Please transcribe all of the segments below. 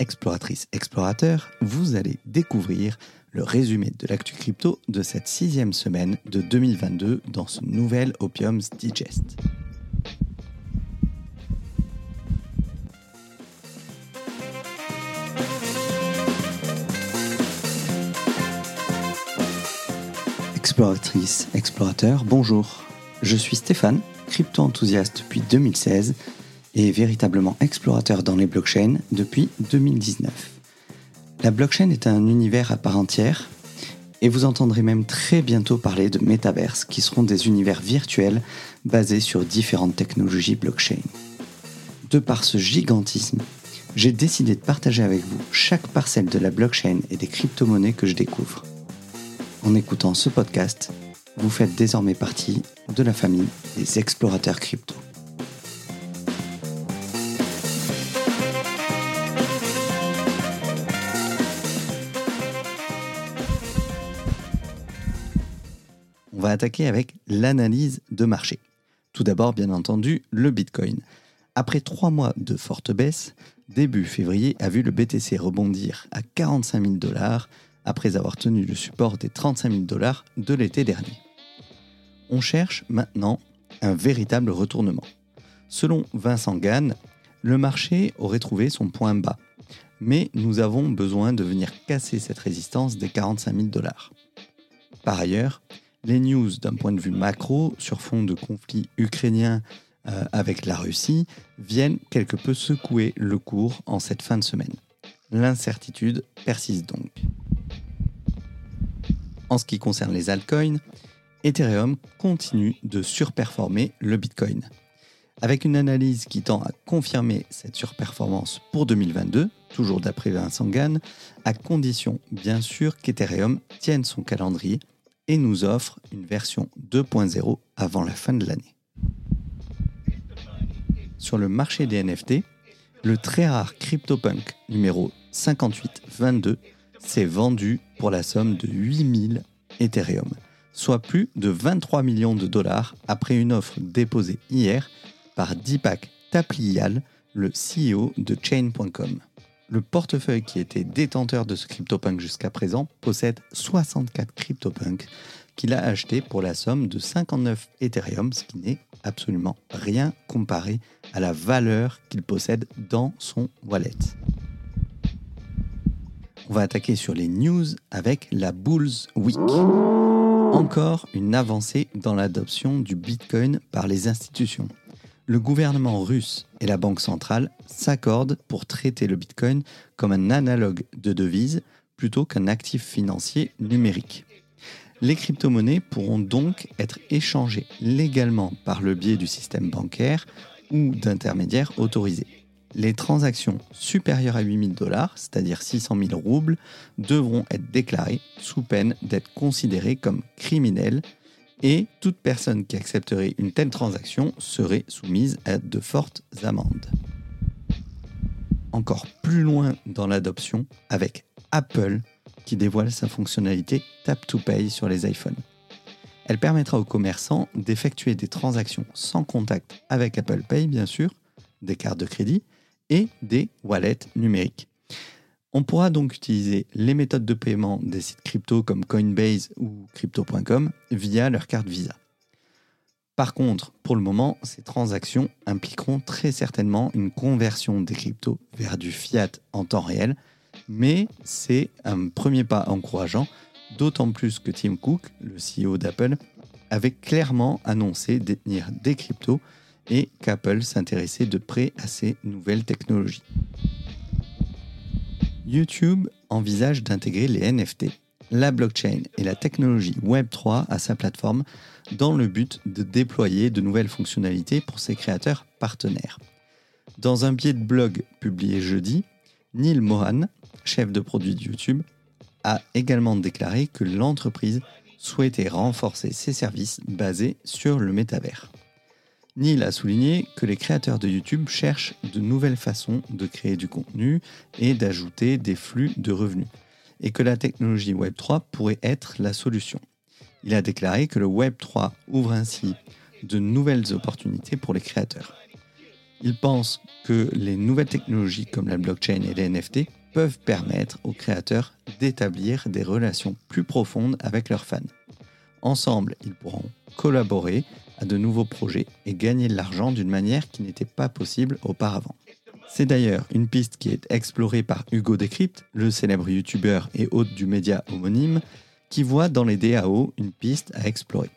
Exploratrice, explorateur, vous allez découvrir le résumé de l'actu crypto de cette sixième semaine de 2022 dans ce nouvel Opium's Digest. Exploratrice, explorateur, bonjour. Je suis Stéphane, crypto-enthousiaste depuis 2016 et véritablement explorateur dans les blockchains depuis 2019. La blockchain est un univers à part entière et vous entendrez même très bientôt parler de métaverses qui seront des univers virtuels basés sur différentes technologies blockchain. De par ce gigantisme, j'ai décidé de partager avec vous chaque parcelle de la blockchain et des crypto-monnaies que je découvre. En écoutant ce podcast, vous faites désormais partie de la famille des explorateurs crypto. Attaquer avec l'analyse de marché. Tout d'abord, bien entendu, le Bitcoin. Après trois mois de forte baisse, début février a vu le BTC rebondir à 45 000 dollars après avoir tenu le support des 35 000 dollars de l'été dernier. On cherche maintenant un véritable retournement. Selon Vincent Gann, le marché aurait trouvé son point bas, mais nous avons besoin de venir casser cette résistance des 45 000 dollars. Par ailleurs, les news d'un point de vue macro sur fond de conflit ukrainien euh, avec la Russie viennent quelque peu secouer le cours en cette fin de semaine. L'incertitude persiste donc. En ce qui concerne les altcoins, Ethereum continue de surperformer le Bitcoin. Avec une analyse qui tend à confirmer cette surperformance pour 2022, toujours d'après Vincent Gann, à condition bien sûr qu'Ethereum tienne son calendrier et nous offre une version 2.0 avant la fin de l'année. Sur le marché des NFT, le très rare CryptoPunk numéro 5822 s'est vendu pour la somme de 8000 Ethereum, soit plus de 23 millions de dollars après une offre déposée hier par Deepak Tapliyal, le CEO de Chain.com. Le portefeuille qui était détenteur de ce CryptoPunk jusqu'à présent possède 64 CryptoPunk qu'il a acheté pour la somme de 59 Ethereum, ce qui n'est absolument rien comparé à la valeur qu'il possède dans son wallet. On va attaquer sur les news avec la Bulls Week. Encore une avancée dans l'adoption du Bitcoin par les institutions. Le gouvernement russe et la Banque centrale s'accordent pour traiter le Bitcoin comme un analogue de devise plutôt qu'un actif financier numérique. Les crypto-monnaies pourront donc être échangées légalement par le biais du système bancaire ou d'intermédiaires autorisés les transactions supérieures à 8000 dollars, c'est-à-dire 600 000 roubles, devront être déclarées sous peine d'être considérées comme criminelles et toute personne qui accepterait une telle transaction serait soumise à de fortes amendes. Encore plus loin dans l'adoption avec Apple qui dévoile sa fonctionnalité Tap to Pay sur les iPhones. Elle permettra aux commerçants d'effectuer des transactions sans contact avec Apple Pay, bien sûr, des cartes de crédit, et des wallets numériques. On pourra donc utiliser les méthodes de paiement des sites crypto comme Coinbase ou crypto.com via leur carte Visa. Par contre, pour le moment, ces transactions impliqueront très certainement une conversion des cryptos vers du fiat en temps réel, mais c'est un premier pas encourageant, d'autant plus que Tim Cook, le CEO d'Apple, avait clairement annoncé détenir des cryptos et qu'Apple s'intéressait de près à ces nouvelles technologies. YouTube envisage d'intégrer les NFT, la blockchain et la technologie Web3 à sa plateforme dans le but de déployer de nouvelles fonctionnalités pour ses créateurs partenaires. Dans un billet de blog publié jeudi, Neil Mohan, chef de produit de YouTube, a également déclaré que l'entreprise souhaitait renforcer ses services basés sur le métavers. Neil a souligné que les créateurs de YouTube cherchent de nouvelles façons de créer du contenu et d'ajouter des flux de revenus, et que la technologie Web3 pourrait être la solution. Il a déclaré que le Web3 ouvre ainsi de nouvelles opportunités pour les créateurs. Il pense que les nouvelles technologies comme la blockchain et les NFT peuvent permettre aux créateurs d'établir des relations plus profondes avec leurs fans. Ensemble, ils pourront collaborer à de nouveaux projets et gagner de l'argent d'une manière qui n'était pas possible auparavant. C'est d'ailleurs une piste qui est explorée par Hugo Decrypt, le célèbre youtubeur et hôte du média homonyme, qui voit dans les DAO une piste à explorer.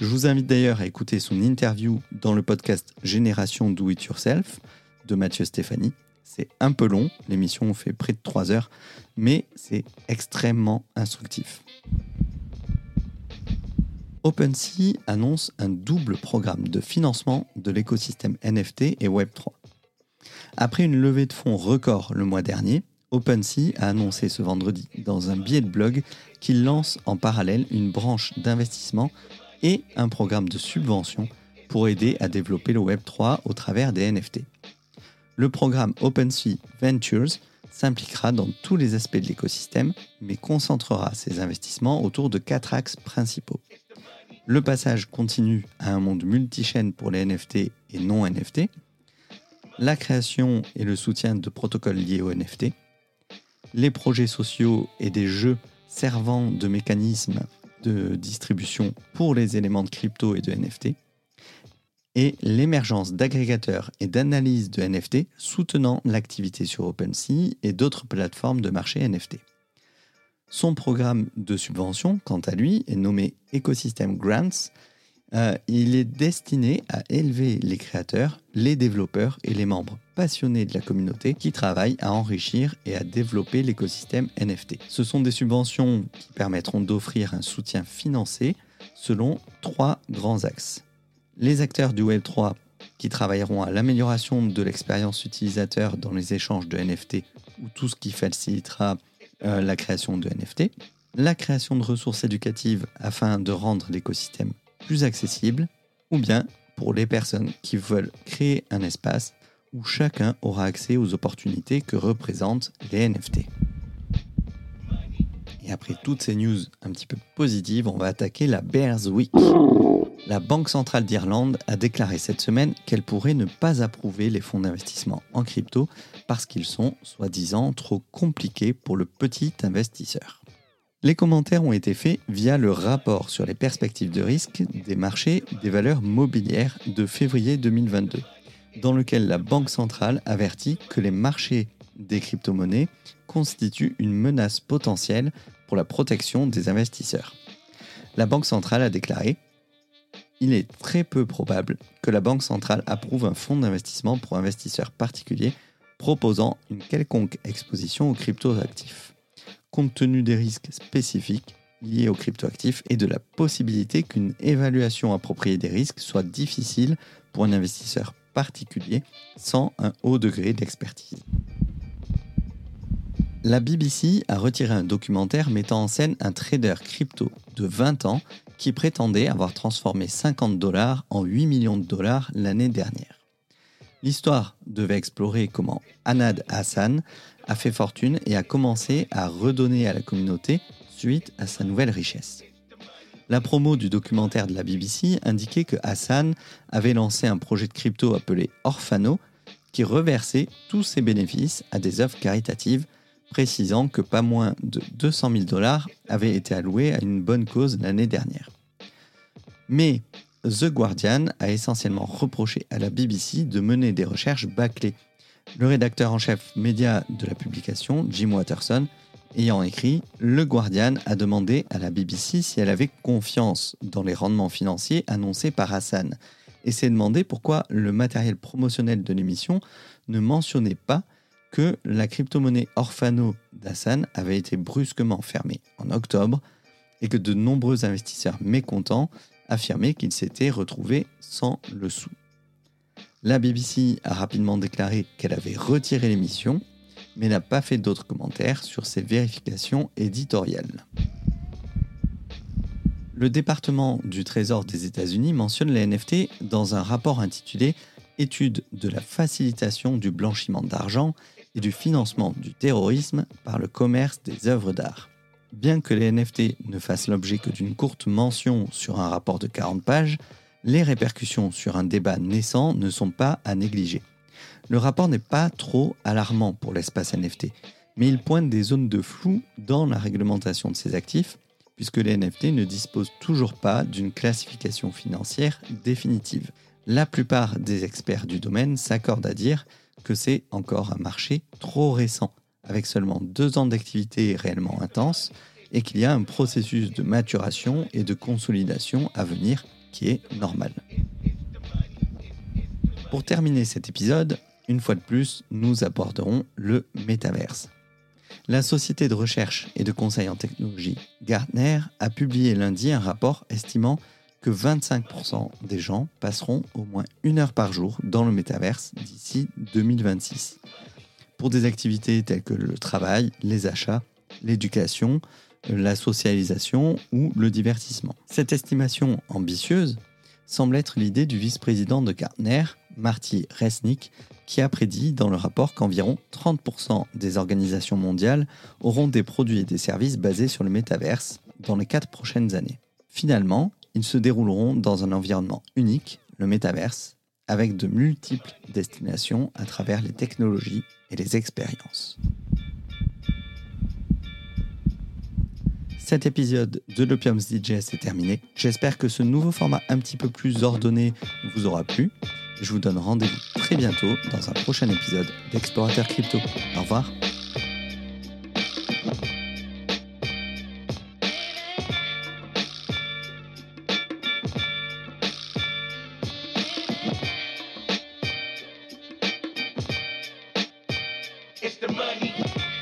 Je vous invite d'ailleurs à écouter son interview dans le podcast Génération Do It Yourself de Mathieu Stéphanie. C'est un peu long, l'émission fait près de 3 heures, mais c'est extrêmement instructif. OpenSea annonce un double programme de financement de l'écosystème NFT et Web3. Après une levée de fonds record le mois dernier, OpenSea a annoncé ce vendredi dans un billet de blog qu'il lance en parallèle une branche d'investissement et un programme de subvention pour aider à développer le Web3 au travers des NFT. Le programme OpenSea Ventures s'impliquera dans tous les aspects de l'écosystème, mais concentrera ses investissements autour de quatre axes principaux le passage continu à un monde multichaîne pour les NFT et non NFT, la création et le soutien de protocoles liés aux NFT, les projets sociaux et des jeux servant de mécanisme de distribution pour les éléments de crypto et de NFT, et l'émergence d'agrégateurs et d'analyses de NFT soutenant l'activité sur OpenSea et d'autres plateformes de marché NFT. Son programme de subvention, quant à lui, est nommé Ecosystem Grants. Euh, il est destiné à élever les créateurs, les développeurs et les membres passionnés de la communauté qui travaillent à enrichir et à développer l'écosystème NFT. Ce sont des subventions qui permettront d'offrir un soutien financé selon trois grands axes. Les acteurs du Web3 qui travailleront à l'amélioration de l'expérience utilisateur dans les échanges de NFT ou tout ce qui facilitera euh, la création de NFT, la création de ressources éducatives afin de rendre l'écosystème plus accessible, ou bien pour les personnes qui veulent créer un espace où chacun aura accès aux opportunités que représentent les NFT. Et après toutes ces news un petit peu positives, on va attaquer la Bears Week. La Banque centrale d'Irlande a déclaré cette semaine qu'elle pourrait ne pas approuver les fonds d'investissement en crypto parce qu'ils sont, soi-disant, trop compliqués pour le petit investisseur. Les commentaires ont été faits via le rapport sur les perspectives de risque des marchés des valeurs mobilières de février 2022, dans lequel la Banque centrale avertit que les marchés des crypto-monnaies constituent une menace potentielle pour la protection des investisseurs. La Banque centrale a déclaré il est très peu probable que la Banque centrale approuve un fonds d'investissement pour investisseurs particuliers proposant une quelconque exposition aux cryptoactifs, compte tenu des risques spécifiques liés aux cryptoactifs et de la possibilité qu'une évaluation appropriée des risques soit difficile pour un investisseur particulier sans un haut degré d'expertise. La BBC a retiré un documentaire mettant en scène un trader crypto de 20 ans qui prétendait avoir transformé 50 dollars en 8 millions de dollars l'année dernière. L'histoire devait explorer comment Anad Hassan a fait fortune et a commencé à redonner à la communauté suite à sa nouvelle richesse. La promo du documentaire de la BBC indiquait que Hassan avait lancé un projet de crypto appelé Orphano qui reversait tous ses bénéfices à des œuvres caritatives précisant que pas moins de 200 000 dollars avaient été alloués à une bonne cause l'année dernière. Mais The Guardian a essentiellement reproché à la BBC de mener des recherches bâclées. Le rédacteur en chef média de la publication, Jim Watterson, ayant écrit Le Guardian a demandé à la BBC si elle avait confiance dans les rendements financiers annoncés par Hassan et s'est demandé pourquoi le matériel promotionnel de l'émission ne mentionnait pas que la crypto-monnaie Orfano d'Hassan avait été brusquement fermée en octobre et que de nombreux investisseurs mécontents affirmaient qu'ils s'étaient retrouvés sans le sou. La BBC a rapidement déclaré qu'elle avait retiré l'émission, mais n'a pas fait d'autres commentaires sur ces vérifications éditoriales. Le département du Trésor des États-Unis mentionne les NFT dans un rapport intitulé Étude de la facilitation du blanchiment d'argent et du financement du terrorisme par le commerce des œuvres d'art. Bien que les NFT ne fassent l'objet que d'une courte mention sur un rapport de 40 pages, les répercussions sur un débat naissant ne sont pas à négliger. Le rapport n'est pas trop alarmant pour l'espace NFT, mais il pointe des zones de flou dans la réglementation de ces actifs, puisque les NFT ne disposent toujours pas d'une classification financière définitive. La plupart des experts du domaine s'accordent à dire que c'est encore un marché trop récent, avec seulement deux ans d'activité réellement intense, et qu'il y a un processus de maturation et de consolidation à venir qui est normal. Pour terminer cet épisode, une fois de plus, nous aborderons le métaverse. La société de recherche et de conseil en technologie Gartner a publié lundi un rapport estimant que 25% des gens passeront au moins une heure par jour dans le métaverse d'ici 2026. Pour des activités telles que le travail, les achats, l'éducation, la socialisation ou le divertissement. Cette estimation ambitieuse semble être l'idée du vice-président de Gartner, Marty Resnick, qui a prédit dans le rapport qu'environ 30% des organisations mondiales auront des produits et des services basés sur le métaverse dans les 4 prochaines années. Finalement, ils se dérouleront dans un environnement unique, le métaverse, avec de multiples destinations à travers les technologies et les expériences. Cet épisode de l'Opium's DJS est terminé. J'espère que ce nouveau format un petit peu plus ordonné vous aura plu. Je vous donne rendez-vous très bientôt dans un prochain épisode d'Explorateur Crypto. Au revoir. the money.